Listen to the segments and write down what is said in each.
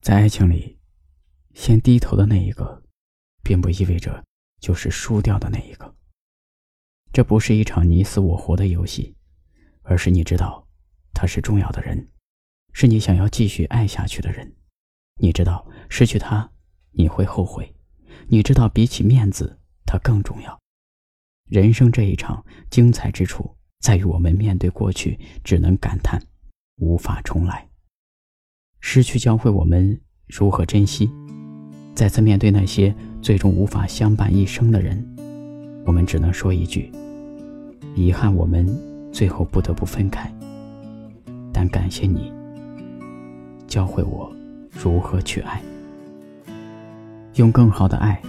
在爱情里，先低头的那一个，并不意味着就是输掉的那一个。这不是一场你死我活的游戏，而是你知道他是重要的人，是你想要继续爱下去的人。你知道失去他你会后悔，你知道比起面子他更重要。人生这一场精彩之处，在于我们面对过去只能感叹，无法重来。失去教会我们如何珍惜，再次面对那些最终无法相伴一生的人，我们只能说一句：遗憾，我们最后不得不分开。但感谢你，教会我如何去爱，用更好的爱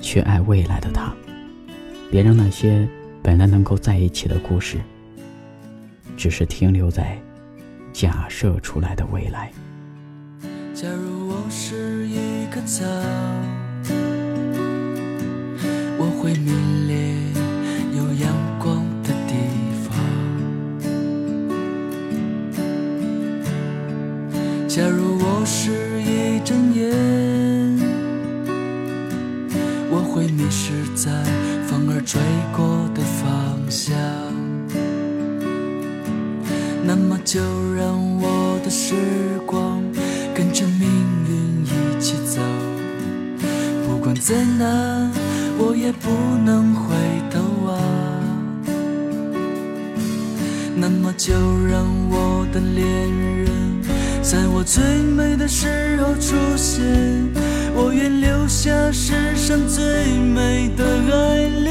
去爱未来的他。别让那些本来能够在一起的故事，只是停留在假设出来的未来。假如我是一棵草，我会迷恋有阳光的地方。假如我是一阵烟，就让我的时光跟着命运一起走。不管再难，我也不能回头啊。那么就让我的恋人，在我最美的时候出现。我愿留下世上最美的爱恋。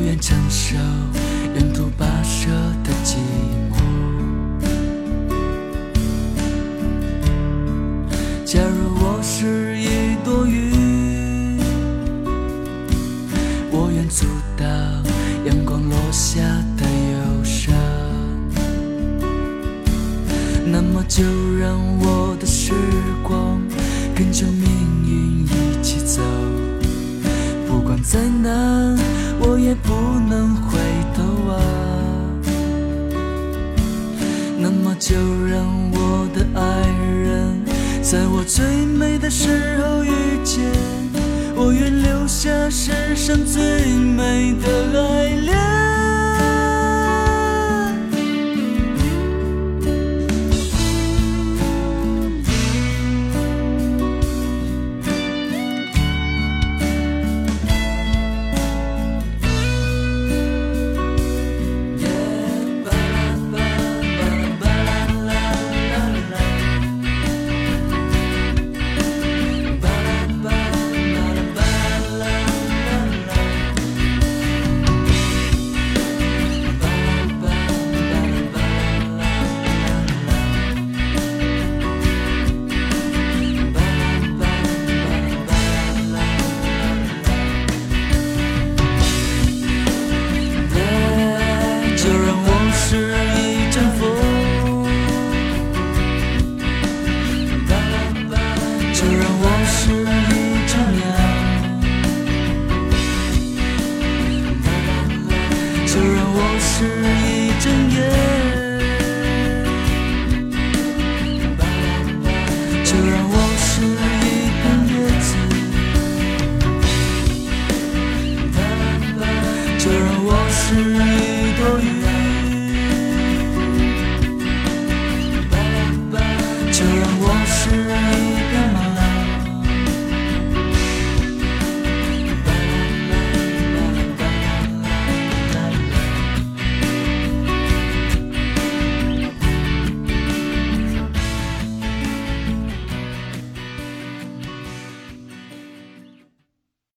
不愿承受沿途跋涉的寂寞。假如我是一朵云，我愿阻挡阳光落下的忧伤。那么就让我的时光跟着命运一起走，不管再难。也不能回头啊，那么就让我的爱人，在我最美的时候遇见。我愿留下世上最美的爱恋。是一整夜，就让我是一片叶子，就让我是一朵云。